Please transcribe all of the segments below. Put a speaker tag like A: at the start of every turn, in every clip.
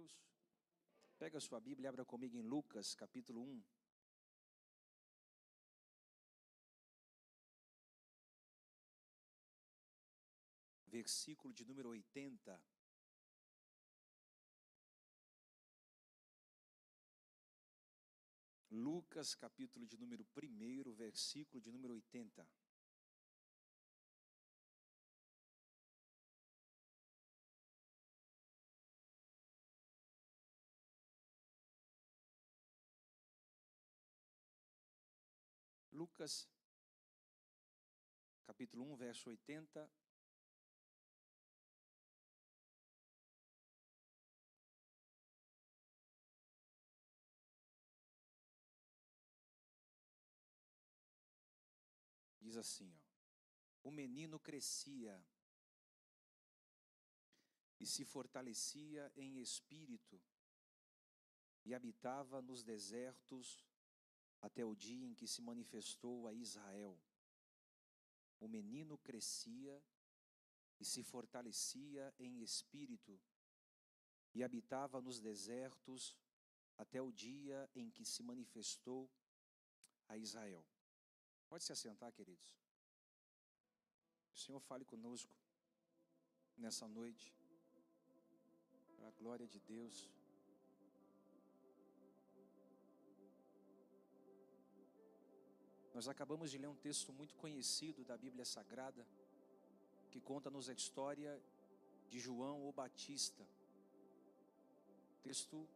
A: Deus. Pega a sua Bíblia e abra comigo em Lucas, capítulo 1. Versículo de número 80. Lucas, capítulo de número 1, versículo de número 80. Lucas, capítulo 1, verso 80. Diz assim, ó, o menino crescia e se fortalecia em espírito e habitava nos desertos até o dia em que se manifestou a Israel. O menino crescia e se fortalecia em espírito e habitava nos desertos até o dia em que se manifestou a Israel. Pode se assentar, queridos. O Senhor fale conosco nessa noite, para a glória de Deus. Nós acabamos de ler um texto muito conhecido da Bíblia Sagrada, que conta-nos a história de João o Batista. O texto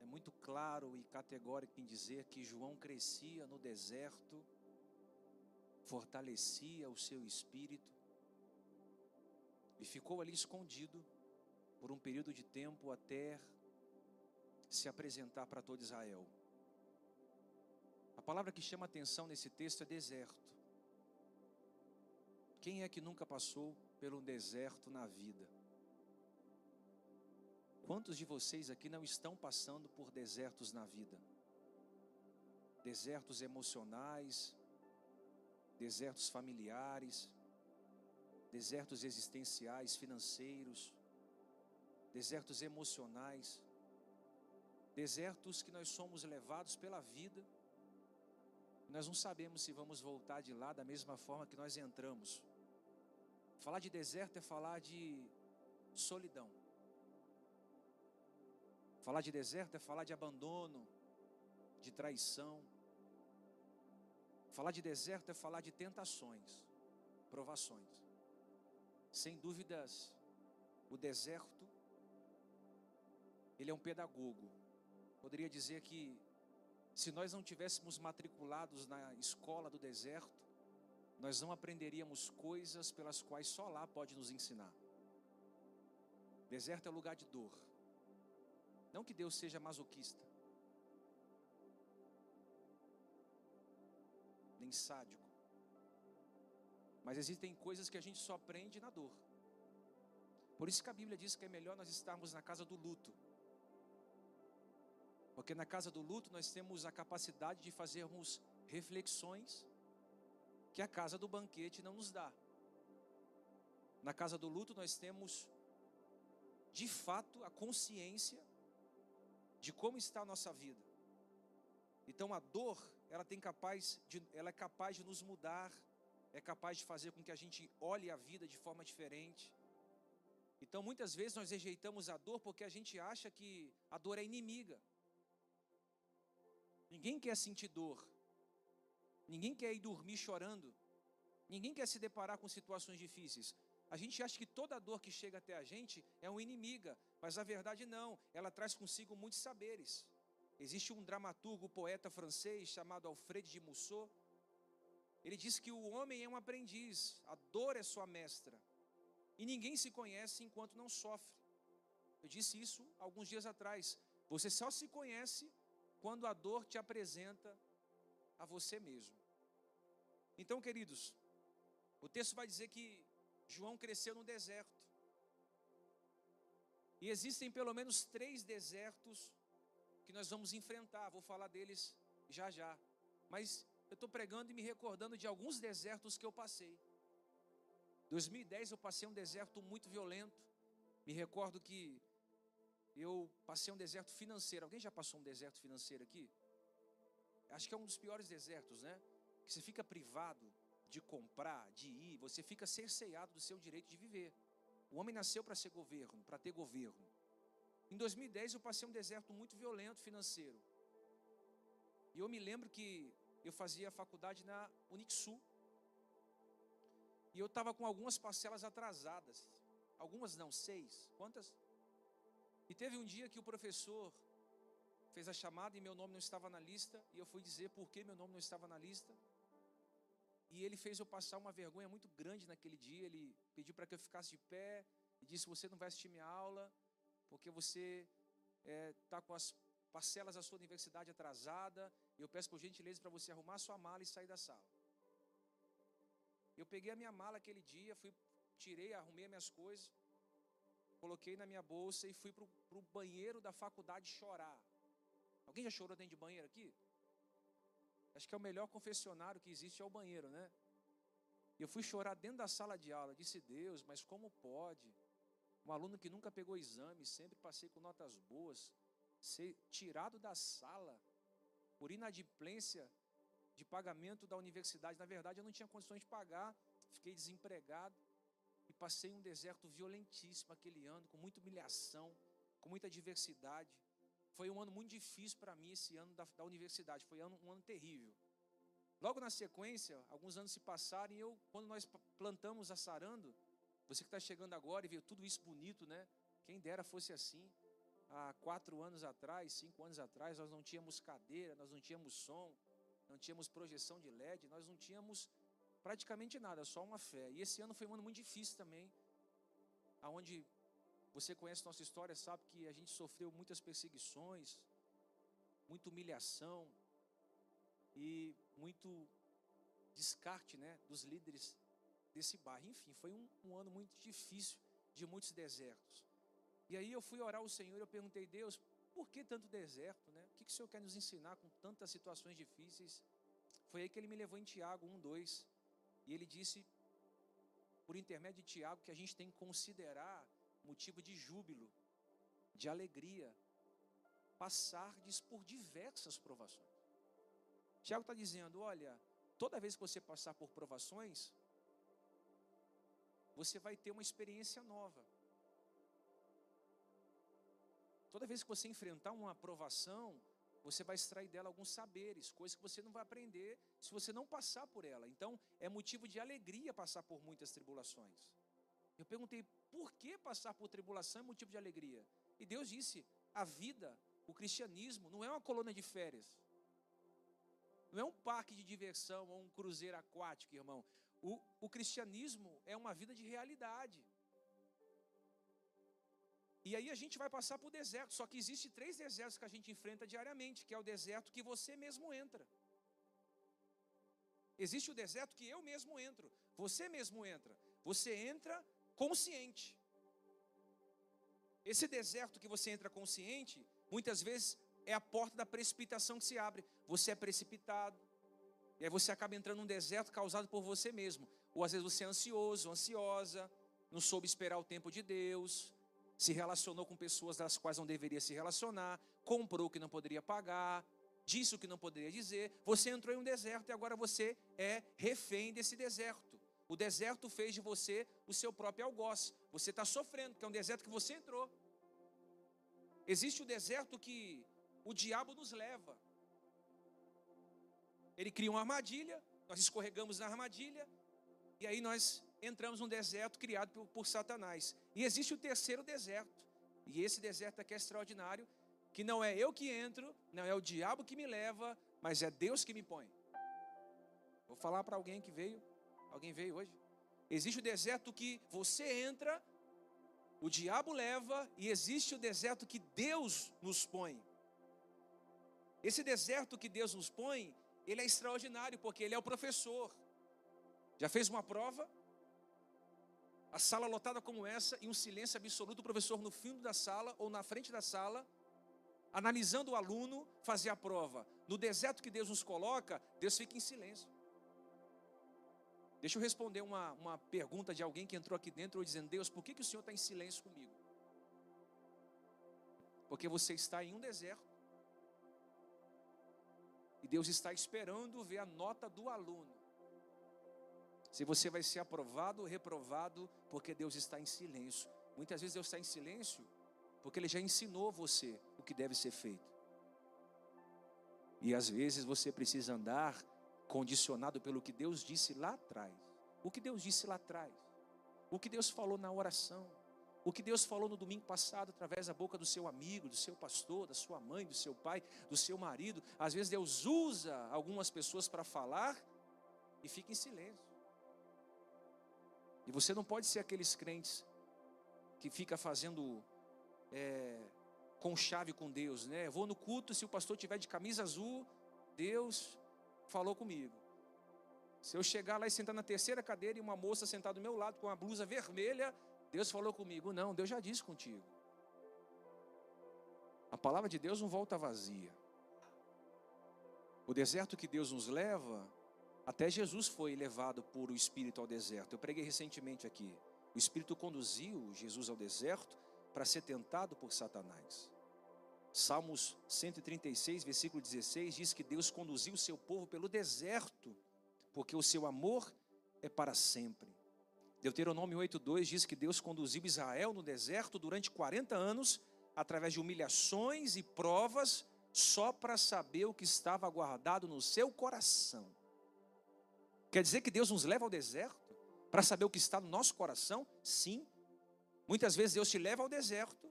A: é muito claro e categórico em dizer que João crescia no deserto, fortalecia o seu espírito e ficou ali escondido por um período de tempo até se apresentar para todo Israel. A palavra que chama atenção nesse texto é deserto. Quem é que nunca passou pelo deserto na vida? Quantos de vocês aqui não estão passando por desertos na vida? Desertos emocionais, desertos familiares, desertos existenciais, financeiros, desertos emocionais, desertos que nós somos levados pela vida nós não sabemos se vamos voltar de lá da mesma forma que nós entramos. Falar de deserto é falar de solidão. Falar de deserto é falar de abandono, de traição. Falar de deserto é falar de tentações, provações. Sem dúvidas, o deserto ele é um pedagogo. Poderia dizer que se nós não tivéssemos matriculados na escola do deserto, nós não aprenderíamos coisas pelas quais só lá pode nos ensinar. Deserto é lugar de dor. Não que Deus seja masoquista, nem sádico. Mas existem coisas que a gente só aprende na dor. Por isso que a Bíblia diz que é melhor nós estarmos na casa do luto porque na casa do luto nós temos a capacidade de fazermos reflexões que a casa do banquete não nos dá. Na casa do luto nós temos de fato a consciência de como está a nossa vida. Então a dor, ela tem capaz de, ela é capaz de nos mudar, é capaz de fazer com que a gente olhe a vida de forma diferente. Então muitas vezes nós rejeitamos a dor porque a gente acha que a dor é inimiga. Ninguém quer sentir dor. Ninguém quer ir dormir chorando. Ninguém quer se deparar com situações difíceis. A gente acha que toda dor que chega até a gente é uma inimiga, mas a verdade não, ela traz consigo muitos saberes. Existe um dramaturgo, poeta francês chamado Alfred de Musset. Ele diz que o homem é um aprendiz, a dor é sua mestra. E ninguém se conhece enquanto não sofre. Eu disse isso alguns dias atrás. Você só se conhece quando a dor te apresenta a você mesmo. Então, queridos, o texto vai dizer que João cresceu no deserto. E existem pelo menos três desertos que nós vamos enfrentar. Vou falar deles já já. Mas eu estou pregando e me recordando de alguns desertos que eu passei. 2010 eu passei um deserto muito violento. Me recordo que eu passei um deserto financeiro. Alguém já passou um deserto financeiro aqui? Acho que é um dos piores desertos, né? Que você fica privado de comprar, de ir, você fica cerceado do seu direito de viver. O homem nasceu para ser governo, para ter governo. Em 2010 eu passei um deserto muito violento financeiro. E eu me lembro que eu fazia faculdade na Unixul. E eu estava com algumas parcelas atrasadas. Algumas não, seis. Quantas? E teve um dia que o professor fez a chamada e meu nome não estava na lista. E eu fui dizer por que meu nome não estava na lista. E ele fez eu passar uma vergonha muito grande naquele dia. Ele pediu para que eu ficasse de pé e disse: Você não vai assistir minha aula, porque você está é, com as parcelas da sua universidade atrasada. Eu peço por gentileza para você arrumar sua mala e sair da sala. Eu peguei a minha mala aquele dia, fui, tirei, arrumei minhas coisas, coloquei na minha bolsa e fui para o banheiro da faculdade chorar. Alguém já chorou dentro de banheiro aqui? Acho que é o melhor confessionário que existe é o banheiro, né? Eu fui chorar dentro da sala de aula. Disse, Deus, mas como pode? Um aluno que nunca pegou exame, sempre passei com notas boas, ser tirado da sala por inadimplência de pagamento da universidade. Na verdade, eu não tinha condições de pagar, fiquei desempregado passei um deserto violentíssimo aquele ano, com muita humilhação, com muita adversidade. Foi um ano muito difícil para mim esse ano da, da universidade, foi um ano, um ano terrível. Logo na sequência, alguns anos se passaram e eu, quando nós plantamos a Sarando, você que está chegando agora e viu tudo isso bonito, né? Quem dera fosse assim. Há quatro anos atrás, cinco anos atrás, nós não tínhamos cadeira, nós não tínhamos som, não tínhamos projeção de LED, nós não tínhamos praticamente nada, só uma fé. E esse ano foi um ano muito difícil também, aonde você conhece nossa história, sabe que a gente sofreu muitas perseguições, muita humilhação e muito descarte né, dos líderes desse bairro. Enfim, foi um, um ano muito difícil, de muitos desertos. E aí eu fui orar ao Senhor eu perguntei, Deus, por que tanto deserto? Né? O que, que o Senhor quer nos ensinar com tantas situações difíceis? Foi aí que ele me levou em Tiago 1, 2. E ele disse, por intermédio de Tiago, que a gente tem que considerar motivo de júbilo, de alegria, passardes por diversas provações. Tiago está dizendo: olha, toda vez que você passar por provações, você vai ter uma experiência nova. Toda vez que você enfrentar uma provação, você vai extrair dela alguns saberes, coisas que você não vai aprender se você não passar por ela. Então, é motivo de alegria passar por muitas tribulações. Eu perguntei, por que passar por tribulação é motivo de alegria? E Deus disse: a vida, o cristianismo, não é uma colônia de férias. Não é um parque de diversão ou um cruzeiro aquático, irmão. O, o cristianismo é uma vida de realidade. E aí a gente vai passar por deserto, só que existe três desertos que a gente enfrenta diariamente, que é o deserto que você mesmo entra. Existe o deserto que eu mesmo entro, você mesmo entra. Você entra consciente. Esse deserto que você entra consciente, muitas vezes é a porta da precipitação que se abre. Você é precipitado. E aí você acaba entrando num deserto causado por você mesmo. Ou às vezes você é ansioso, ansiosa, não soube esperar o tempo de Deus, se relacionou com pessoas das quais não deveria se relacionar, comprou o que não poderia pagar, disse o que não poderia dizer. Você entrou em um deserto e agora você é refém desse deserto. O deserto fez de você o seu próprio algoz. Você está sofrendo, porque é um deserto que você entrou. Existe o deserto que o diabo nos leva. Ele cria uma armadilha, nós escorregamos na armadilha, e aí nós entramos num deserto criado por, por Satanás. E existe o terceiro deserto, e esse deserto aqui é extraordinário, que não é eu que entro, não é o diabo que me leva, mas é Deus que me põe. Vou falar para alguém que veio Alguém veio hoje? Existe o deserto que você entra, o diabo leva, e existe o deserto que Deus nos põe. Esse deserto que Deus nos põe, ele é extraordinário, porque ele é o professor. Já fez uma prova? A sala lotada como essa, e um silêncio absoluto, o professor no fundo da sala ou na frente da sala, analisando o aluno, fazer a prova. No deserto que Deus nos coloca, Deus fica em silêncio. Deixa eu responder uma, uma pergunta de alguém que entrou aqui dentro dizendo: Deus, por que, que o Senhor está em silêncio comigo? Porque você está em um deserto. E Deus está esperando ver a nota do aluno. Se você vai ser aprovado ou reprovado, porque Deus está em silêncio. Muitas vezes Deus está em silêncio, porque Ele já ensinou você o que deve ser feito. E às vezes você precisa andar condicionado pelo que Deus disse lá atrás. O que Deus disse lá atrás. O que Deus falou na oração. O que Deus falou no domingo passado através da boca do seu amigo, do seu pastor, da sua mãe, do seu pai, do seu marido. Às vezes Deus usa algumas pessoas para falar e fica em silêncio. E você não pode ser aqueles crentes que fica fazendo é, com chave com Deus, né? Vou no culto, se o pastor tiver de camisa azul, Deus falou comigo. Se eu chegar lá e sentar na terceira cadeira e uma moça sentar do meu lado com uma blusa vermelha, Deus falou comigo. Não, Deus já disse contigo. A palavra de Deus não volta vazia. O deserto que Deus nos leva até Jesus foi levado por o Espírito ao deserto. Eu preguei recentemente aqui. O Espírito conduziu Jesus ao deserto para ser tentado por Satanás. Salmos 136, versículo 16 diz que Deus conduziu o seu povo pelo deserto, porque o seu amor é para sempre. Deuteronômio 8:2 diz que Deus conduziu Israel no deserto durante 40 anos, através de humilhações e provas, só para saber o que estava guardado no seu coração. Quer dizer que Deus nos leva ao deserto para saber o que está no nosso coração? Sim. Muitas vezes Deus te leva ao deserto,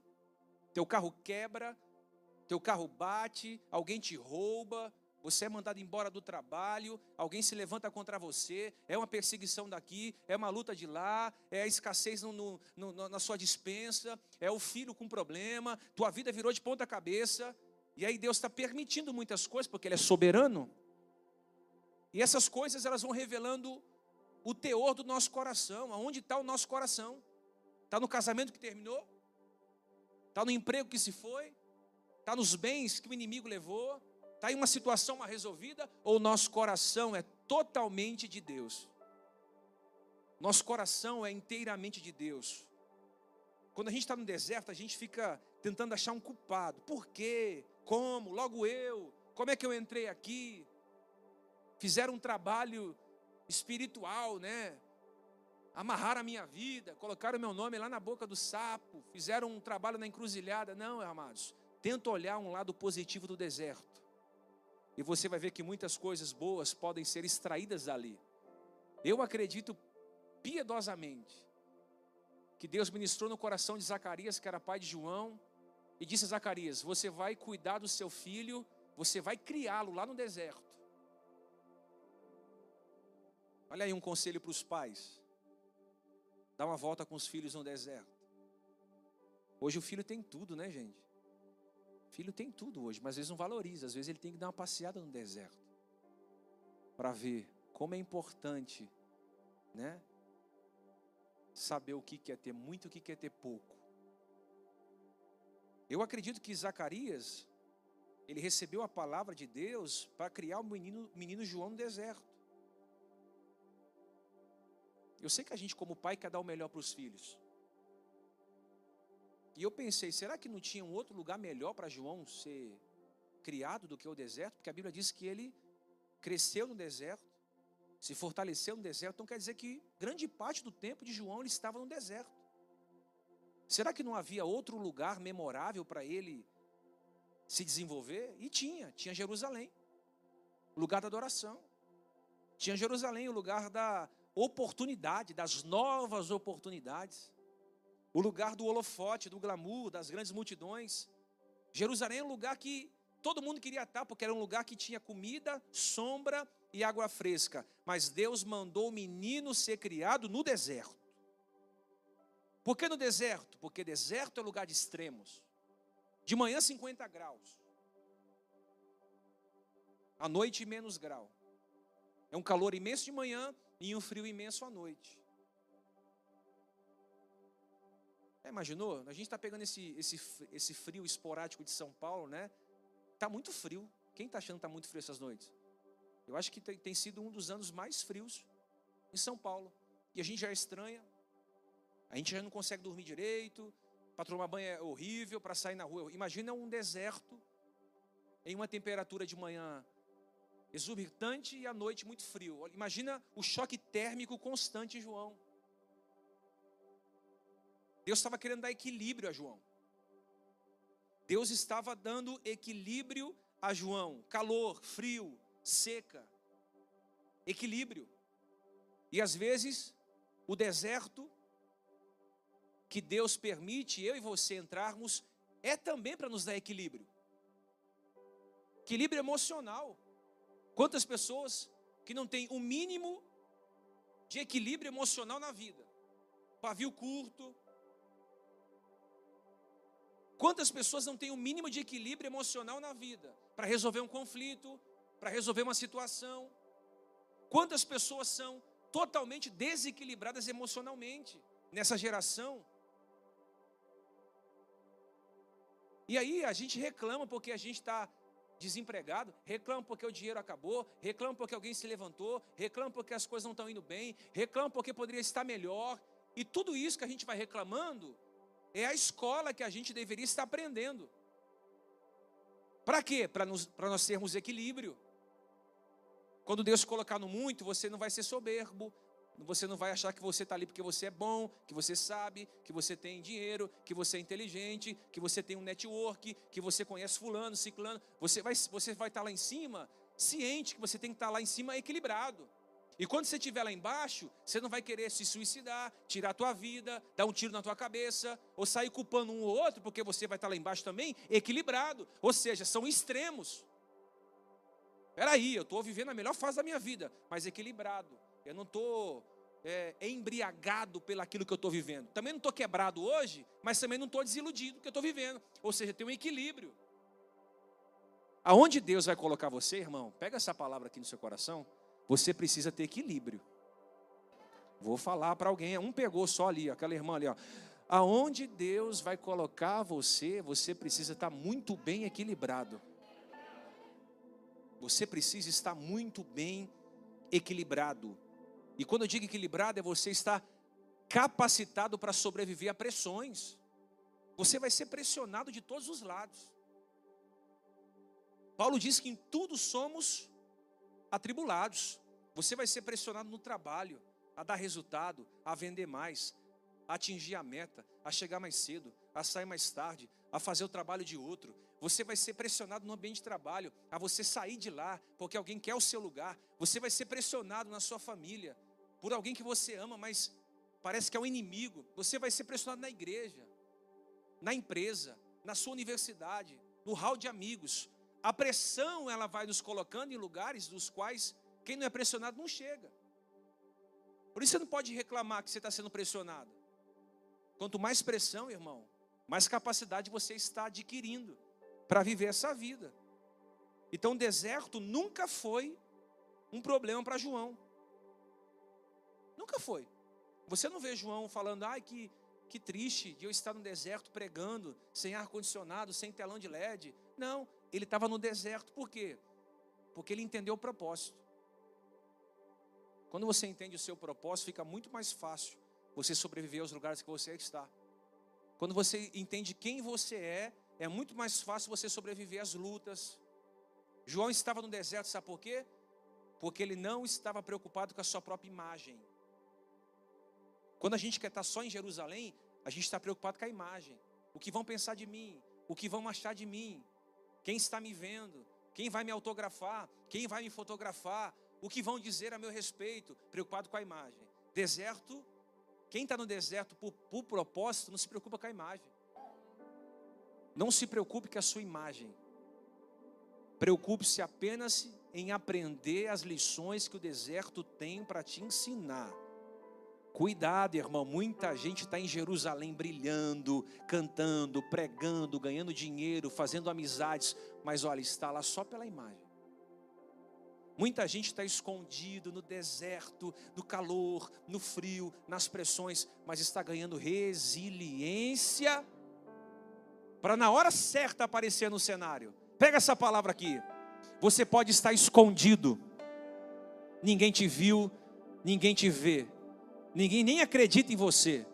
A: teu carro quebra, teu carro bate, alguém te rouba, você é mandado embora do trabalho, alguém se levanta contra você, é uma perseguição daqui, é uma luta de lá, é a escassez no, no, no, na sua dispensa, é o filho com problema, tua vida virou de ponta cabeça, e aí Deus está permitindo muitas coisas, porque Ele é soberano. E essas coisas elas vão revelando o teor do nosso coração, aonde está o nosso coração. Está no casamento que terminou? Está no emprego que se foi? Está nos bens que o inimigo levou? Está em uma situação mal resolvida? Ou o nosso coração é totalmente de Deus? Nosso coração é inteiramente de Deus. Quando a gente está no deserto, a gente fica tentando achar um culpado. Por quê? Como? Logo eu? Como é que eu entrei aqui? Fizeram um trabalho espiritual, né? Amarraram a minha vida, colocaram meu nome lá na boca do sapo, fizeram um trabalho na encruzilhada. Não, amados. Tenta olhar um lado positivo do deserto. E você vai ver que muitas coisas boas podem ser extraídas dali. Eu acredito piedosamente que Deus ministrou no coração de Zacarias, que era pai de João, e disse a Zacarias: Você vai cuidar do seu filho, você vai criá-lo lá no deserto. Olha aí um conselho para os pais. Dá uma volta com os filhos no deserto. Hoje o filho tem tudo, né, gente? O filho tem tudo hoje, mas às vezes não valoriza. Às vezes ele tem que dar uma passeada no deserto para ver como é importante, né? Saber o que quer ter muito, o que quer ter pouco. Eu acredito que Zacarias ele recebeu a palavra de Deus para criar o menino, menino João no deserto. Eu sei que a gente, como pai, quer dar o melhor para os filhos. E eu pensei, será que não tinha um outro lugar melhor para João ser criado do que o deserto? Porque a Bíblia diz que ele cresceu no deserto, se fortaleceu no deserto. Então quer dizer que grande parte do tempo de João ele estava no deserto. Será que não havia outro lugar memorável para ele se desenvolver? E tinha, tinha Jerusalém, o lugar da adoração. Tinha Jerusalém, o lugar da oportunidade, das novas oportunidades. O lugar do holofote, do glamour, das grandes multidões. Jerusalém é um lugar que todo mundo queria estar, porque era um lugar que tinha comida, sombra e água fresca. Mas Deus mandou o menino ser criado no deserto. Por que no deserto? Porque deserto é lugar de extremos. De manhã 50 graus. À noite menos grau. É um calor imenso de manhã e um frio imenso à noite. É, imaginou? A gente está pegando esse, esse, esse frio esporádico de São Paulo, né? Está muito frio. Quem está achando que está muito frio essas noites? Eu acho que tem, tem sido um dos anos mais frios em São Paulo. E a gente já estranha. A gente já não consegue dormir direito. para tomar banho é horrível, para sair na rua. Imagina um deserto em uma temperatura de manhã exorbitante e à noite muito frio. Imagina o choque térmico constante, João. Deus estava querendo dar equilíbrio a João. Deus estava dando equilíbrio a João. Calor, frio, seca. Equilíbrio. E às vezes, o deserto que Deus permite eu e você entrarmos é também para nos dar equilíbrio. Equilíbrio emocional. Quantas pessoas que não têm o um mínimo de equilíbrio emocional na vida? Pavio curto. Quantas pessoas não têm o um mínimo de equilíbrio emocional na vida? Para resolver um conflito, para resolver uma situação. Quantas pessoas são totalmente desequilibradas emocionalmente nessa geração? E aí a gente reclama porque a gente está desempregado, reclama porque o dinheiro acabou, reclama porque alguém se levantou, reclama porque as coisas não estão indo bem, reclama porque poderia estar melhor. E tudo isso que a gente vai reclamando é a escola que a gente deveria estar aprendendo. Para quê? Para nós termos equilíbrio. Quando Deus colocar no muito, você não vai ser soberbo, você não vai achar que você está ali porque você é bom, que você sabe, que você tem dinheiro, que você é inteligente, que você tem um network, que você conhece fulano, ciclano. Você vai, você vai estar tá lá em cima, ciente que você tem que estar tá lá em cima equilibrado. E quando você estiver lá embaixo, você não vai querer se suicidar, tirar a tua vida, dar um tiro na tua cabeça, ou sair culpando um ou outro, porque você vai estar tá lá embaixo também equilibrado. Ou seja, são extremos. Peraí, eu estou vivendo a melhor fase da minha vida, mas equilibrado. Eu não estou é, embriagado pelaquilo que eu estou vivendo. Também não estou quebrado hoje, mas também não estou desiludido do que eu estou vivendo. Ou seja, tem um equilíbrio. Aonde Deus vai colocar você, irmão, pega essa palavra aqui no seu coração, você precisa ter equilíbrio. Vou falar para alguém, um pegou só ali, aquela irmã ali, ó. Aonde Deus vai colocar você, você precisa estar muito bem equilibrado. Você precisa estar muito bem equilibrado. E quando eu digo equilibrado, é você estar capacitado para sobreviver a pressões. Você vai ser pressionado de todos os lados. Paulo diz que em tudo somos atribulados. Você vai ser pressionado no trabalho, a dar resultado, a vender mais, a atingir a meta, a chegar mais cedo, a sair mais tarde, a fazer o trabalho de outro. Você vai ser pressionado no ambiente de trabalho, a você sair de lá, porque alguém quer o seu lugar. Você vai ser pressionado na sua família, por alguém que você ama, mas parece que é um inimigo. Você vai ser pressionado na igreja, na empresa, na sua universidade, no hall de amigos. A pressão ela vai nos colocando em lugares dos quais quem não é pressionado não chega. Por isso você não pode reclamar que você está sendo pressionado. Quanto mais pressão, irmão, mais capacidade você está adquirindo para viver essa vida. Então, o deserto nunca foi um problema para João. Nunca foi. Você não vê João falando, ai que, que triste de eu estar no deserto pregando, sem ar-condicionado, sem telão de LED. Não, ele estava no deserto, por quê? Porque ele entendeu o propósito. Quando você entende o seu propósito, fica muito mais fácil você sobreviver aos lugares que você está. Quando você entende quem você é, é muito mais fácil você sobreviver às lutas. João estava no deserto, sabe por quê? Porque ele não estava preocupado com a sua própria imagem. Quando a gente quer estar só em Jerusalém, a gente está preocupado com a imagem. O que vão pensar de mim? O que vão achar de mim? Quem está me vendo? Quem vai me autografar? Quem vai me fotografar? O que vão dizer a meu respeito? Preocupado com a imagem. Deserto, quem está no deserto por, por propósito, não se preocupa com a imagem. Não se preocupe com a sua imagem. Preocupe-se apenas em aprender as lições que o deserto tem para te ensinar. Cuidado, irmão, muita gente está em Jerusalém brilhando, cantando, pregando, ganhando dinheiro, fazendo amizades, mas olha, está lá só pela imagem. Muita gente está escondido no deserto, no calor, no frio, nas pressões, mas está ganhando resiliência para na hora certa aparecer no cenário. Pega essa palavra aqui. Você pode estar escondido, ninguém te viu, ninguém te vê, Ninguém nem acredita em você.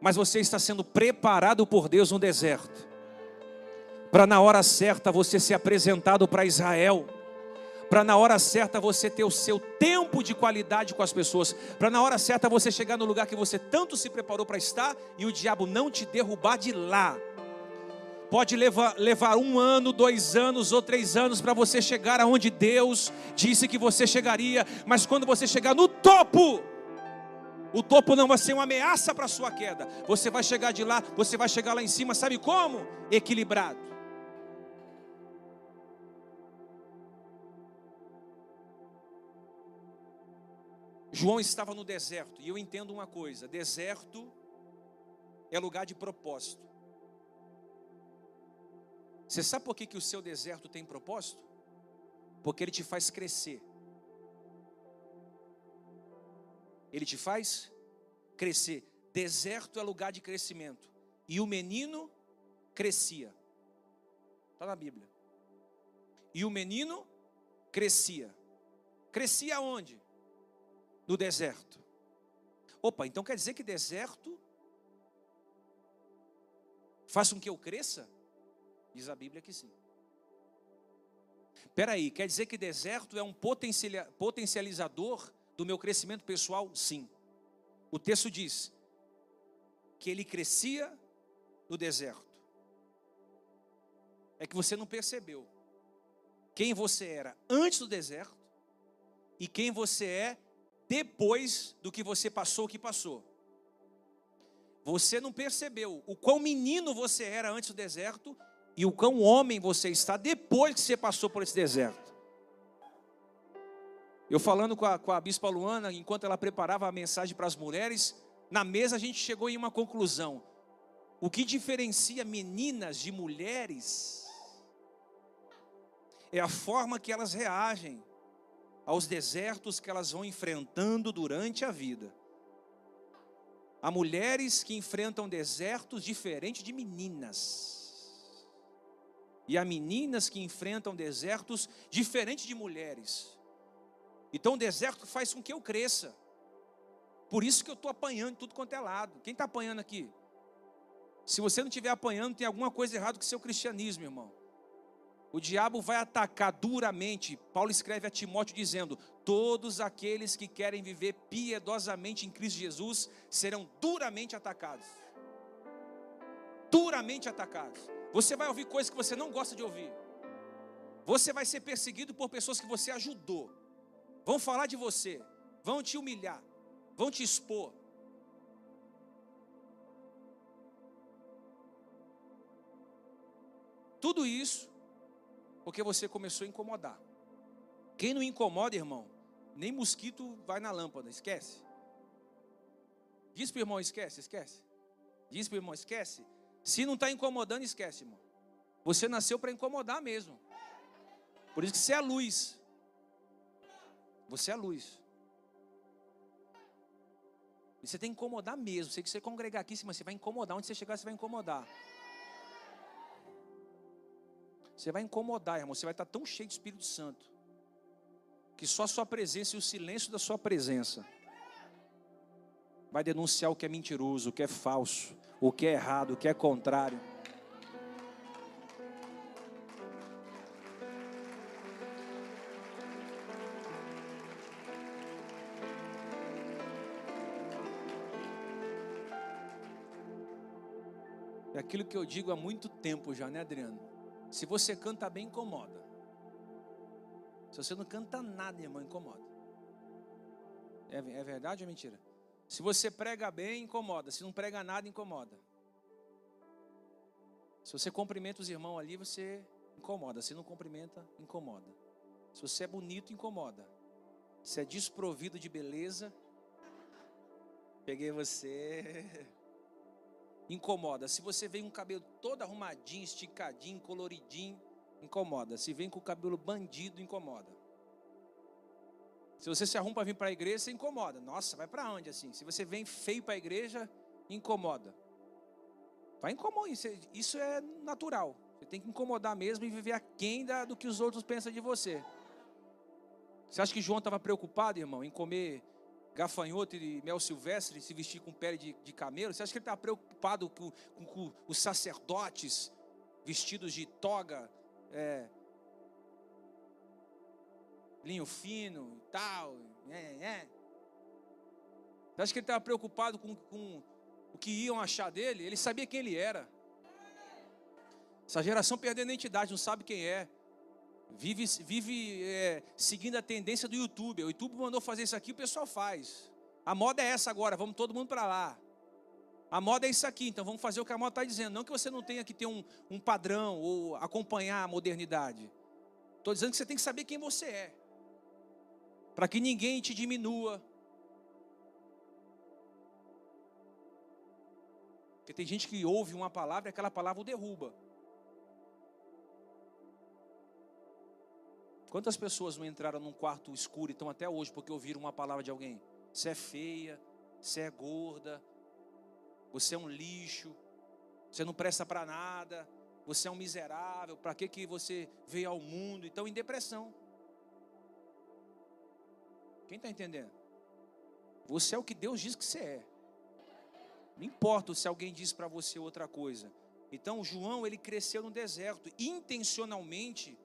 A: mas você está sendo preparado por Deus no deserto, para na hora certa você ser apresentado para Israel, para na hora certa você ter o seu tempo de qualidade com as pessoas, para na hora certa você chegar no lugar que você tanto se preparou para estar e o diabo não te derrubar de lá. Pode levar, levar um ano, dois anos ou três anos para você chegar aonde Deus disse que você chegaria, mas quando você chegar no topo, o topo não vai ser uma ameaça para a sua queda. Você vai chegar de lá, você vai chegar lá em cima, sabe como? Equilibrado. João estava no deserto, e eu entendo uma coisa: deserto é lugar de propósito. Você sabe por que, que o seu deserto tem propósito? Porque ele te faz crescer. Ele te faz crescer. Deserto é lugar de crescimento. E o menino crescia. Está na Bíblia. E o menino crescia. Crescia onde? No deserto. Opa, então quer dizer que deserto faz com que eu cresça? Diz a Bíblia que sim. Espera aí, quer dizer que deserto é um potencializador do meu crescimento pessoal? Sim. O texto diz que ele crescia no deserto. É que você não percebeu quem você era antes do deserto e quem você é depois do que você passou o que passou. Você não percebeu o quão menino você era antes do deserto e o quão homem você está depois que você passou por esse deserto. Eu falando com a, com a Bispa Luana, enquanto ela preparava a mensagem para as mulheres, na mesa a gente chegou em uma conclusão. O que diferencia meninas de mulheres é a forma que elas reagem aos desertos que elas vão enfrentando durante a vida. Há mulheres que enfrentam desertos diferentes de meninas. E há meninas que enfrentam desertos diferentes de mulheres. Então o deserto faz com que eu cresça. Por isso que eu estou apanhando tudo quanto é lado. Quem está apanhando aqui? Se você não estiver apanhando, tem alguma coisa errada com o seu cristianismo, irmão. O diabo vai atacar duramente. Paulo escreve a Timóteo dizendo: Todos aqueles que querem viver piedosamente em Cristo Jesus serão duramente atacados. Duramente atacados. Você vai ouvir coisas que você não gosta de ouvir. Você vai ser perseguido por pessoas que você ajudou. Vão falar de você, vão te humilhar, vão te expor. Tudo isso porque você começou a incomodar. Quem não incomoda, irmão, nem mosquito vai na lâmpada, esquece. Diz para o irmão, esquece, esquece. Diz para o irmão, esquece. Se não está incomodando, esquece, irmão. Você nasceu para incomodar mesmo. Por isso que você é a luz. Você é a luz. E você tem que incomodar mesmo. Sei que você congregar aqui, mas você vai incomodar. Onde você chegar, você vai incomodar. Você vai incomodar, irmão. Você vai estar tão cheio de Espírito Santo. Que só a sua presença e o silêncio da sua presença vai denunciar o que é mentiroso, o que é falso, o que é errado, o que é contrário. É aquilo que eu digo há muito tempo já, né, Adriano? Se você canta bem, incomoda. Se você não canta nada, irmão, incomoda. É, é verdade ou mentira? Se você prega bem, incomoda. Se não prega nada, incomoda. Se você cumprimenta os irmãos ali, você incomoda. Se não cumprimenta, incomoda. Se você é bonito, incomoda. Se é desprovido de beleza, peguei você. Incomoda. Se você vem com o cabelo todo arrumadinho, esticadinho, coloridinho, incomoda. Se vem com o cabelo bandido, incomoda. Se você se arruma para vir para a igreja, você incomoda. Nossa, vai para onde assim? Se você vem feio para a igreja, incomoda. Vai incomodar, isso, é, isso é natural. Você tem que incomodar mesmo e viver aquém da, do que os outros pensam de você. Você acha que João estava preocupado, irmão, em comer gafanhoto e mel silvestre se vestir com pele de, de camelo? Você acha que ele está preocupado com, com, com, os sacerdotes vestidos de toga, é, linho fino e tal? É, é. Você acha que ele estava preocupado com, com o que iam achar dele? Ele sabia quem ele era. Essa geração perdeu a identidade, não sabe quem é. Vive, vive é, seguindo a tendência do YouTube. O YouTube mandou fazer isso aqui, o pessoal faz. A moda é essa agora, vamos todo mundo para lá. A moda é isso aqui, então vamos fazer o que a moda está dizendo. Não que você não tenha que ter um, um padrão ou acompanhar a modernidade. Estou dizendo que você tem que saber quem você é. Para que ninguém te diminua, Porque tem gente que ouve uma palavra e aquela palavra o derruba. Quantas pessoas não entraram num quarto escuro e estão até hoje porque ouviram uma palavra de alguém? Você é feia, você é gorda, você é um lixo, você não presta para nada, você é um miserável, para que, que você veio ao mundo? Então, em depressão. Quem está entendendo? Você é o que Deus diz que você é. Não importa se alguém diz para você outra coisa. Então, João, ele cresceu no deserto. Intencionalmente,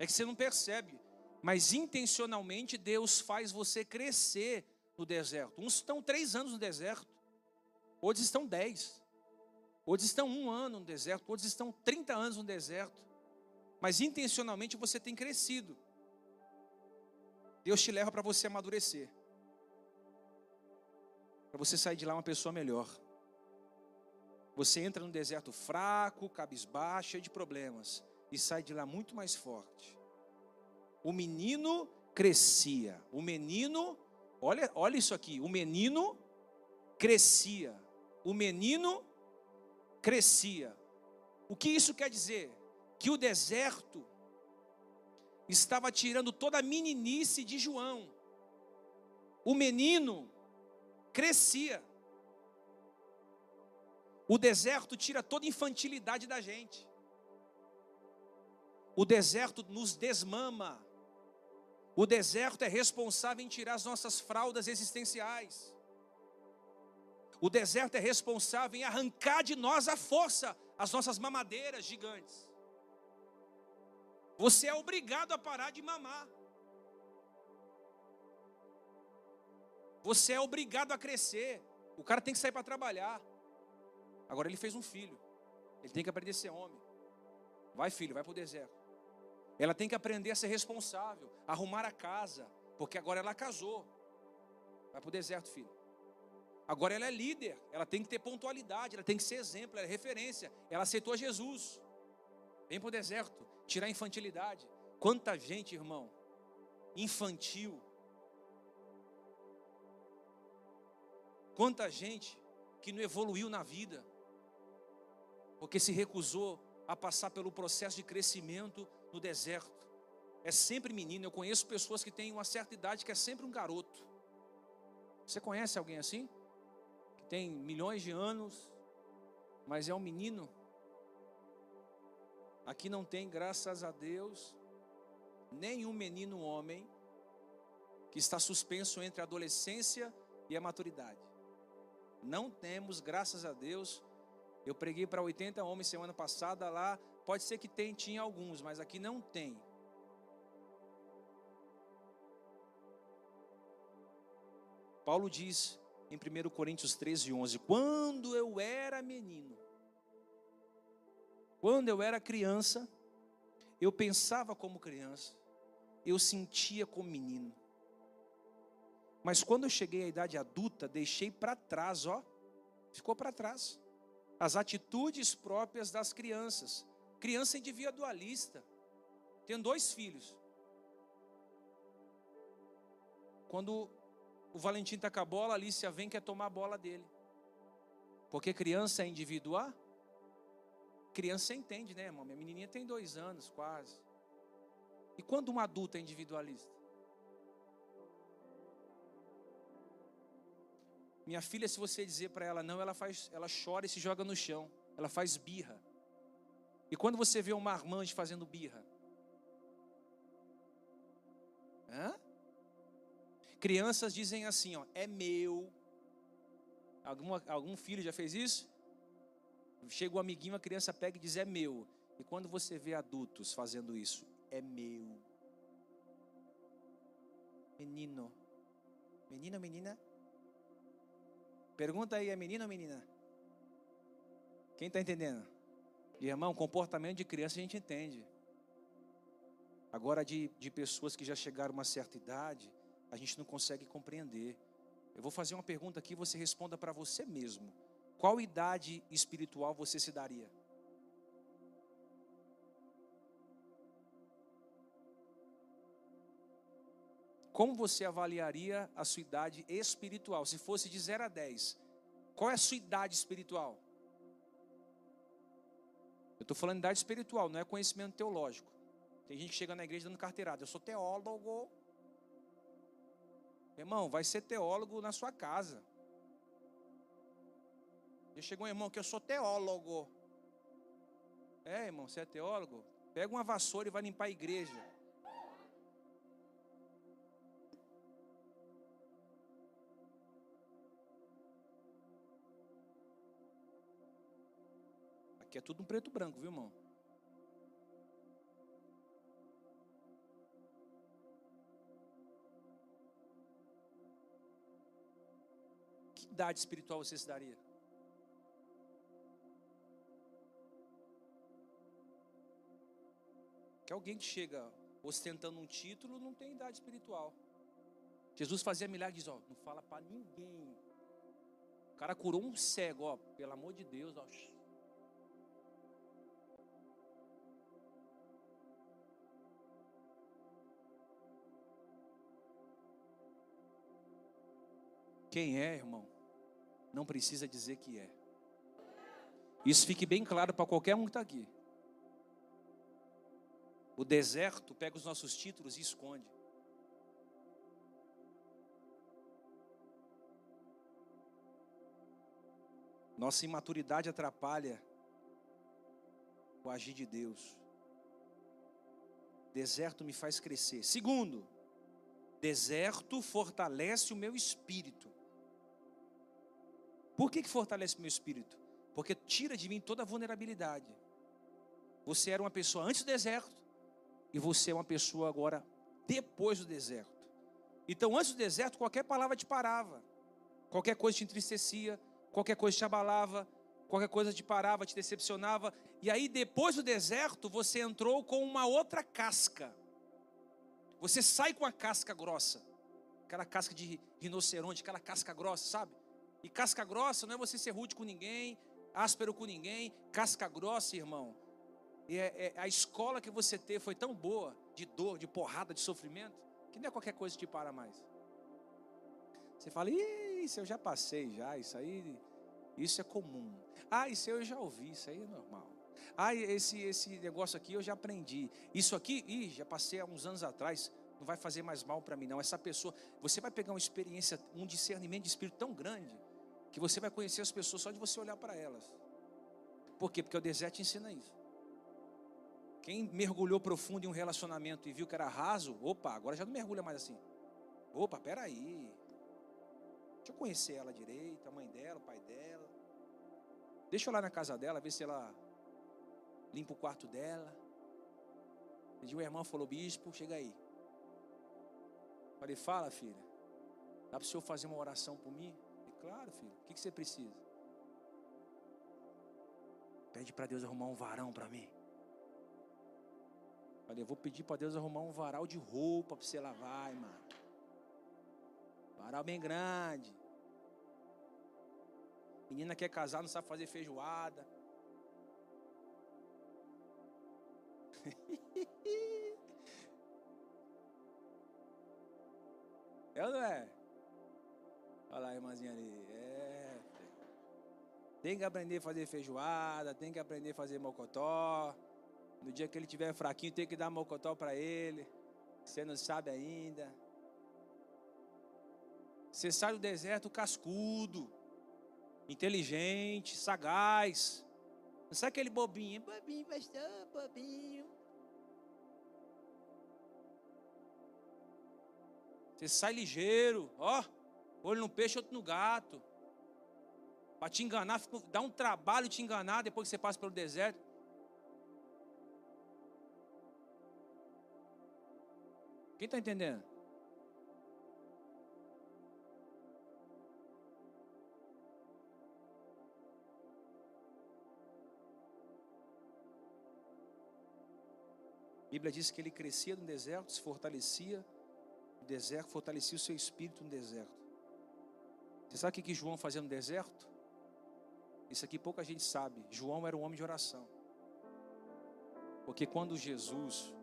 A: é que você não percebe, mas intencionalmente Deus faz você crescer no deserto. Uns estão três anos no deserto, outros estão dez, outros estão um ano no deserto, outros estão 30 anos no deserto. Mas intencionalmente você tem crescido. Deus te leva para você amadurecer. Para você sair de lá uma pessoa melhor. Você entra no deserto fraco, cabisbaixo, cheio de problemas, e sai de lá muito mais forte. O menino crescia. O menino, olha, olha isso aqui, o menino crescia. O menino crescia. O que isso quer dizer? Que o deserto estava tirando toda a meninice de João. O menino crescia. O deserto tira toda infantilidade da gente. O deserto nos desmama. O deserto é responsável em tirar as nossas fraldas existenciais. O deserto é responsável em arrancar de nós a força, as nossas mamadeiras gigantes. Você é obrigado a parar de mamar. Você é obrigado a crescer. O cara tem que sair para trabalhar. Agora ele fez um filho. Ele tem que aprender a ser homem. Vai, filho, vai para o deserto. Ela tem que aprender a ser responsável, arrumar a casa, porque agora ela casou. Vai para o deserto, filho. Agora ela é líder, ela tem que ter pontualidade, ela tem que ser exemplo, ela é referência. Ela aceitou Jesus. Vem para o deserto, tirar a infantilidade. Quanta gente, irmão, infantil. Quanta gente que não evoluiu na vida porque se recusou a passar pelo processo de crescimento no deserto. É sempre menino. Eu conheço pessoas que têm uma certa idade que é sempre um garoto. Você conhece alguém assim? Que tem milhões de anos, mas é um menino? Aqui não tem, graças a Deus, nenhum menino homem que está suspenso entre a adolescência e a maturidade. Não temos, graças a Deus, eu preguei para 80 homens semana passada lá. Pode ser que tem, tinha alguns, mas aqui não tem. Paulo diz em 1 Coríntios 13, 11: Quando eu era menino, quando eu era criança, eu pensava como criança, eu sentia como menino. Mas quando eu cheguei à idade adulta, deixei para trás, ó, ficou para trás as atitudes próprias das crianças. Criança individualista. Tenho dois filhos. Quando o Valentim está com a bola, a Alicia vem quer tomar a bola dele. Porque criança é individual. Criança entende, né, irmão? Minha menininha tem dois anos, quase. E quando um adulto é individualista? Minha filha, se você dizer para ela não, ela faz, ela chora e se joga no chão. Ela faz birra. E quando você vê um marmanjo fazendo birra? Hã? Crianças dizem assim, ó, é meu. Alguma, algum filho já fez isso? Chega o um amiguinho, a criança pega e diz é meu. E quando você vê adultos fazendo isso, é meu. Menino. Menino menina? Pergunta aí, é menino ou menina? Quem está entendendo? Irmão, comportamento de criança a gente entende. Agora, de, de pessoas que já chegaram a uma certa idade, a gente não consegue compreender. Eu vou fazer uma pergunta aqui, você responda para você mesmo. Qual idade espiritual você se daria? Como você avaliaria a sua idade espiritual? Se fosse de 0 a 10, qual é a sua idade espiritual? Eu estou falando de idade espiritual, não é conhecimento teológico. Tem gente que chega na igreja dando carteirada. Eu sou teólogo. Irmão, vai ser teólogo na sua casa. Já chegou um irmão que eu sou teólogo. É, irmão, você é teólogo? Pega uma vassoura e vai limpar a igreja. Aqui é tudo um preto branco, viu, irmão? idade espiritual você se daria? Que alguém que chega ostentando um título não tem idade espiritual. Jesus fazia milagres, ó, não fala para ninguém. O cara curou um cego, ó, pelo amor de Deus, ó. Quem é, irmão? não precisa dizer que é. Isso fique bem claro para qualquer um que está aqui. O deserto pega os nossos títulos e esconde. Nossa imaturidade atrapalha o agir de Deus. Deserto me faz crescer. Segundo, deserto fortalece o meu espírito. Por que, que fortalece meu espírito? Porque tira de mim toda a vulnerabilidade. Você era uma pessoa antes do deserto e você é uma pessoa agora depois do deserto. Então, antes do deserto, qualquer palavra te parava, qualquer coisa te entristecia, qualquer coisa te abalava, qualquer coisa te parava, te decepcionava. E aí, depois do deserto, você entrou com uma outra casca. Você sai com a casca grossa, aquela casca de rinoceronte, aquela casca grossa, sabe? E casca grossa não é você ser rude com ninguém, áspero com ninguém. Casca grossa, irmão, é, é, a escola que você teve foi tão boa, de dor, de porrada, de sofrimento, que não é qualquer coisa que te para mais. Você fala, isso eu já passei já, isso aí, isso é comum. Ah, isso eu já ouvi, isso aí é normal. Ah, esse, esse negócio aqui eu já aprendi. Isso aqui, ih, já passei há uns anos atrás, não vai fazer mais mal para mim não. Essa pessoa, você vai pegar uma experiência, um discernimento de espírito tão grande, que você vai conhecer as pessoas só de você olhar para elas. Por quê? Porque o deserto ensina isso. Quem mergulhou profundo em um relacionamento e viu que era raso, opa, agora já não mergulha mais assim. Opa, peraí. Deixa eu conhecer ela direito, a mãe dela, o pai dela. Deixa eu lá na casa dela, ver se ela limpa o quarto dela. E o irmão falou, bispo, chega aí. Falei, fala filha. Dá para o senhor fazer uma oração por mim? Claro, filho. O que, você precisa? Pede para Deus arrumar um varão para mim. Falei, eu vou pedir para Deus arrumar um varal de roupa para você lavar, irmão. Varal bem grande. Menina quer casar, não sabe fazer feijoada. é ou não é? Olha lá a irmãzinha ali. É. Tem que aprender a fazer feijoada, tem que aprender a fazer mocotó. No dia que ele tiver fraquinho, tem que dar mocotó para ele. Você não sabe ainda. Você sai do deserto cascudo, inteligente, sagaz. Não sai aquele bobinho, bobinho, pastor, bobinho. Você sai ligeiro, ó, olho no peixe, outro no gato. Para te enganar, dá um trabalho te enganar depois que você passa pelo deserto. Quem está entendendo? A Bíblia diz que ele crescia no deserto, se fortalecia no deserto, fortalecia o seu espírito no deserto. Você sabe o que João fazia no deserto? Isso aqui pouca gente sabe. João era um homem de oração. Porque quando Jesus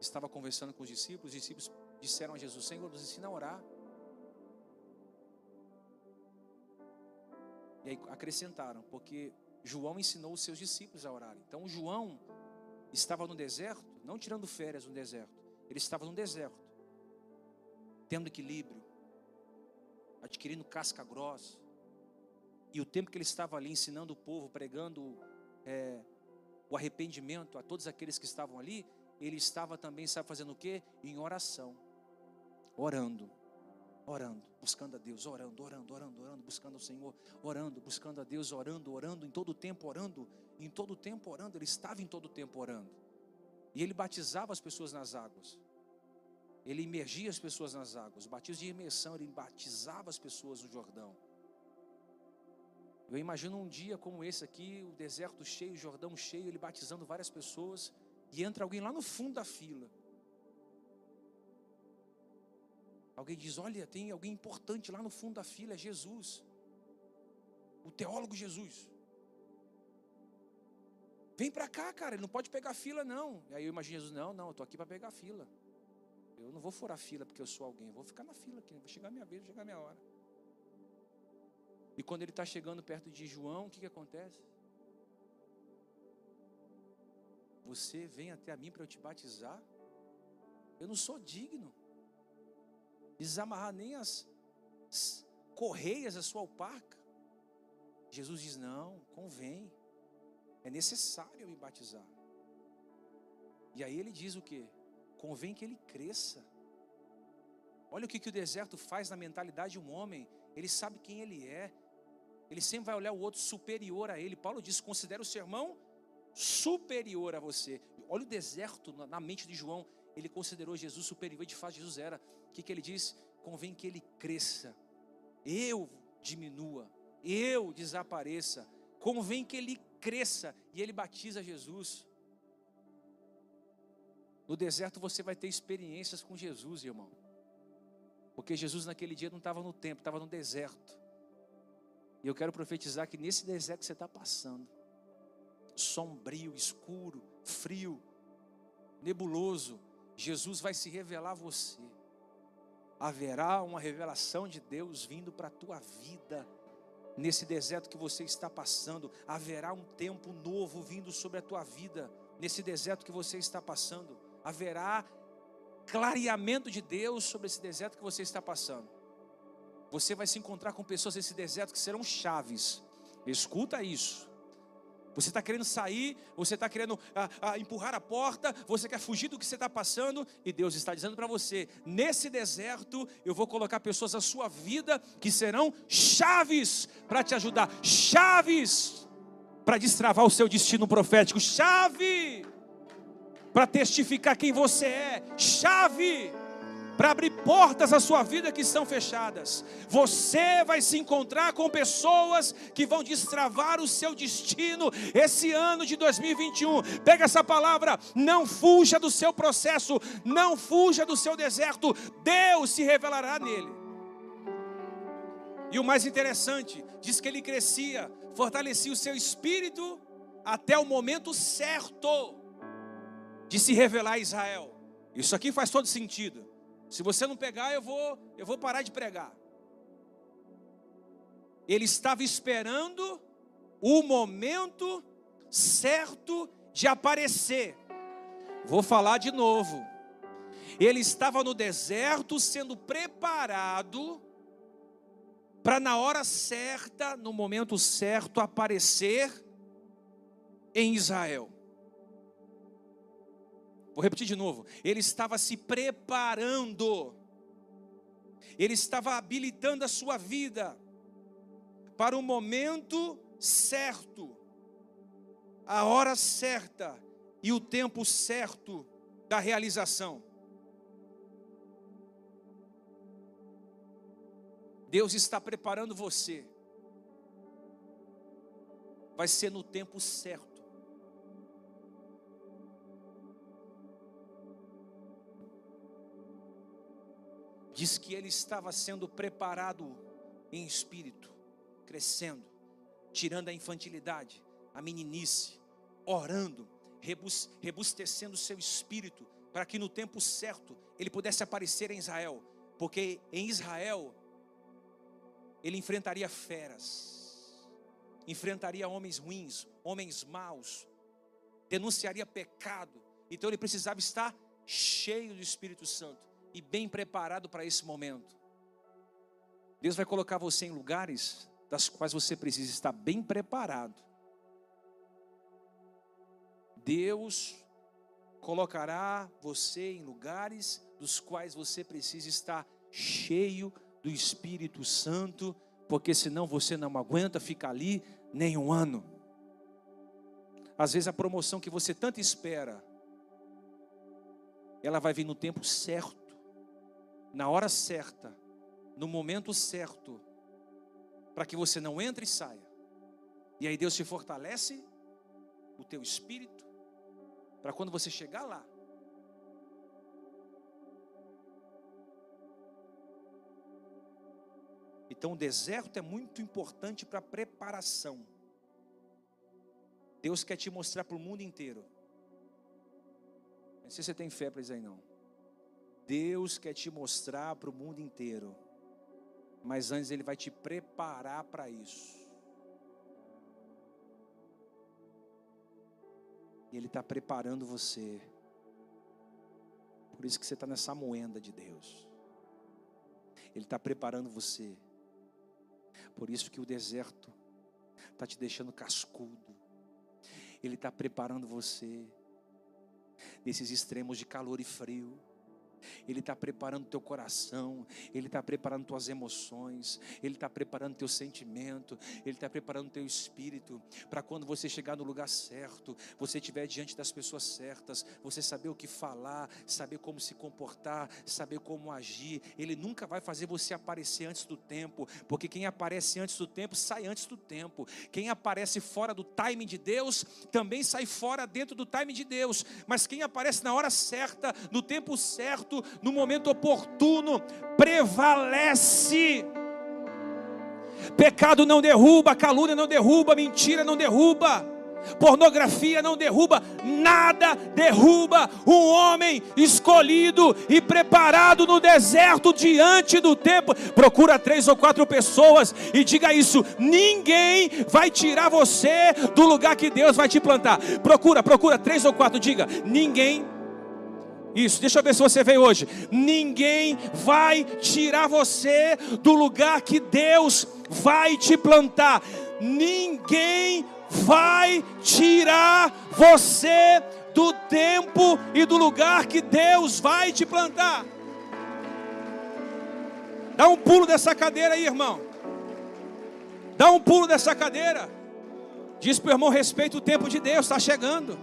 A: estava conversando com os discípulos, os discípulos disseram a Jesus: Senhor, nos ensina a orar. E aí acrescentaram, porque João ensinou os seus discípulos a orar. Então João estava no deserto, não tirando férias no deserto, ele estava no deserto, tendo equilíbrio, adquirindo casca grossa. E o tempo que ele estava ali ensinando o povo, pregando é, o arrependimento a todos aqueles que estavam ali, ele estava também, sabe, fazendo o quê? Em oração, orando, orando, buscando a Deus, orando, orando, orando, orando, buscando o Senhor, orando, buscando a Deus, orando, orando, em todo o tempo orando, em todo o tempo orando, ele estava em todo o tempo orando. E ele batizava as pessoas nas águas. Ele imergia as pessoas nas águas. O batismo de imersão, ele batizava as pessoas no Jordão. Eu imagino um dia como esse aqui, o deserto cheio, o Jordão cheio, ele batizando várias pessoas, e entra alguém lá no fundo da fila. Alguém diz: Olha, tem alguém importante lá no fundo da fila, é Jesus, o teólogo Jesus. Vem para cá, cara, ele não pode pegar fila, não. E aí eu imagino Jesus: Não, não, eu estou aqui para pegar fila. Eu não vou furar fila porque eu sou alguém, eu vou ficar na fila aqui, vai chegar a minha vez, vai chegar a minha hora. E quando ele está chegando perto de João, o que, que acontece? Você vem até a mim para eu te batizar? Eu não sou digno. Desamarrar nem as correias da sua alparca. Jesus diz: Não, convém. É necessário eu me batizar. E aí ele diz o que? Convém que ele cresça. Olha o que, que o deserto faz na mentalidade de um homem. Ele sabe quem ele é. Ele sempre vai olhar o outro superior a ele. Paulo diz: considera o sermão superior a você. Olha o deserto na mente de João. Ele considerou Jesus superior, de fato Jesus era. O que, que ele diz? Convém que ele cresça, eu diminua, eu desapareça. Convém que ele cresça e ele batiza Jesus. No deserto você vai ter experiências com Jesus, irmão. Porque Jesus naquele dia não estava no templo, estava no deserto. E eu quero profetizar que nesse deserto que você está passando, sombrio, escuro, frio, nebuloso, Jesus vai se revelar a você. Haverá uma revelação de Deus vindo para a tua vida. Nesse deserto que você está passando, haverá um tempo novo vindo sobre a tua vida. Nesse deserto que você está passando, haverá clareamento de Deus sobre esse deserto que você está passando. Você vai se encontrar com pessoas nesse deserto que serão chaves. Escuta isso. Você está querendo sair, você está querendo ah, ah, empurrar a porta, você quer fugir do que você está passando, e Deus está dizendo para você: nesse deserto eu vou colocar pessoas na sua vida que serão chaves para te ajudar, chaves para destravar o seu destino profético, chave para testificar quem você é, chave para abrir portas à sua vida que estão fechadas. Você vai se encontrar com pessoas que vão destravar o seu destino esse ano de 2021. Pega essa palavra, não fuja do seu processo, não fuja do seu deserto. Deus se revelará nele. E o mais interessante, diz que ele crescia, fortalecia o seu espírito até o momento certo de se revelar a Israel. Isso aqui faz todo sentido. Se você não pegar, eu vou, eu vou parar de pregar. Ele estava esperando o momento certo de aparecer. Vou falar de novo. Ele estava no deserto sendo preparado para na hora certa, no momento certo aparecer em Israel. Vou repetir de novo. Ele estava se preparando Ele estava habilitando a sua vida para o momento certo, a hora certa e o tempo certo da realização. Deus está preparando você. Vai ser no tempo certo. Diz que ele estava sendo preparado em espírito, crescendo, tirando a infantilidade, a meninice, orando, rebustecendo o seu espírito, para que no tempo certo ele pudesse aparecer em Israel, porque em Israel ele enfrentaria feras, enfrentaria homens ruins, homens maus, denunciaria pecado. Então ele precisava estar cheio do Espírito Santo e bem preparado para esse momento. Deus vai colocar você em lugares das quais você precisa estar bem preparado. Deus colocará você em lugares dos quais você precisa estar cheio do Espírito Santo, porque senão você não aguenta ficar ali nem um ano. Às vezes a promoção que você tanto espera, ela vai vir no tempo certo, na hora certa, no momento certo, para que você não entre e saia. E aí Deus te fortalece o teu espírito para quando você chegar lá, Então o deserto é muito importante para preparação. Deus quer te mostrar para o mundo inteiro. Não sei se você tem fé para isso aí não. Deus quer te mostrar para o mundo inteiro. Mas antes Ele vai te preparar para isso. E Ele está preparando você. Por isso que você está nessa moenda de Deus. Ele está preparando você. Por isso que o deserto está te deixando cascudo. Ele está preparando você nesses extremos de calor e frio. Ele está preparando teu coração, Ele está preparando tuas emoções, Ele está preparando teu sentimento, Ele está preparando teu espírito, para quando você chegar no lugar certo, você estiver diante das pessoas certas, você saber o que falar, saber como se comportar, saber como agir. Ele nunca vai fazer você aparecer antes do tempo, porque quem aparece antes do tempo sai antes do tempo. Quem aparece fora do timing de Deus também sai fora dentro do timing de Deus. Mas quem aparece na hora certa, no tempo certo, certo, no momento oportuno, prevalece. Pecado não derruba, calúnia não derruba, mentira não derruba. Pornografia não derruba, nada derruba um homem escolhido e preparado no deserto diante do tempo. Procura três ou quatro pessoas e diga isso: ninguém vai tirar você do lugar que Deus vai te plantar. Procura, procura três ou quatro, diga: ninguém isso, deixa eu ver se você veio hoje. Ninguém vai tirar você do lugar que Deus vai te plantar. Ninguém vai tirar você do tempo e do lugar que Deus vai te plantar. Dá um pulo dessa cadeira aí, irmão. Dá um pulo dessa cadeira. Diz para o irmão: respeita o tempo de Deus, está chegando.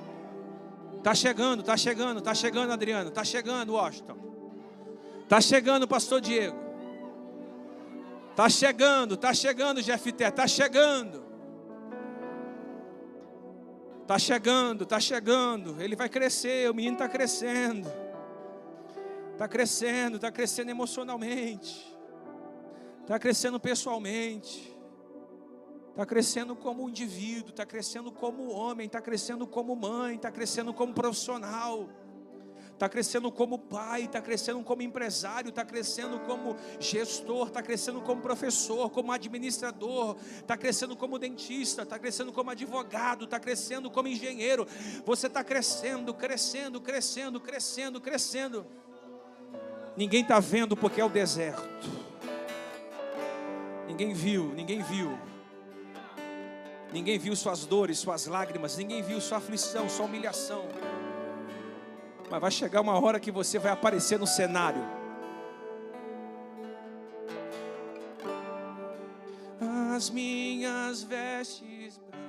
A: Tá chegando, tá chegando, tá chegando, Adriano. Tá chegando, Washington. Tá chegando, Pastor Diego. Tá chegando, tá chegando, Jefté. Tá chegando. Tá chegando, tá chegando. Ele vai crescer, o menino tá crescendo. Tá crescendo, tá crescendo emocionalmente. Tá crescendo pessoalmente está crescendo como indivíduo, está crescendo como homem, está crescendo como mãe, está crescendo como profissional, está crescendo como pai, está crescendo como empresário, está crescendo como gestor, está crescendo como professor, como administrador, está crescendo como dentista, está crescendo como advogado, está crescendo como engenheiro. Você está crescendo, crescendo, crescendo, crescendo, crescendo. Ninguém está vendo porque é o deserto. Ninguém viu, ninguém viu. Ninguém viu suas dores, suas lágrimas, ninguém viu sua aflição, sua humilhação. Mas vai chegar uma hora que você vai aparecer no cenário. As minhas vestes brancas.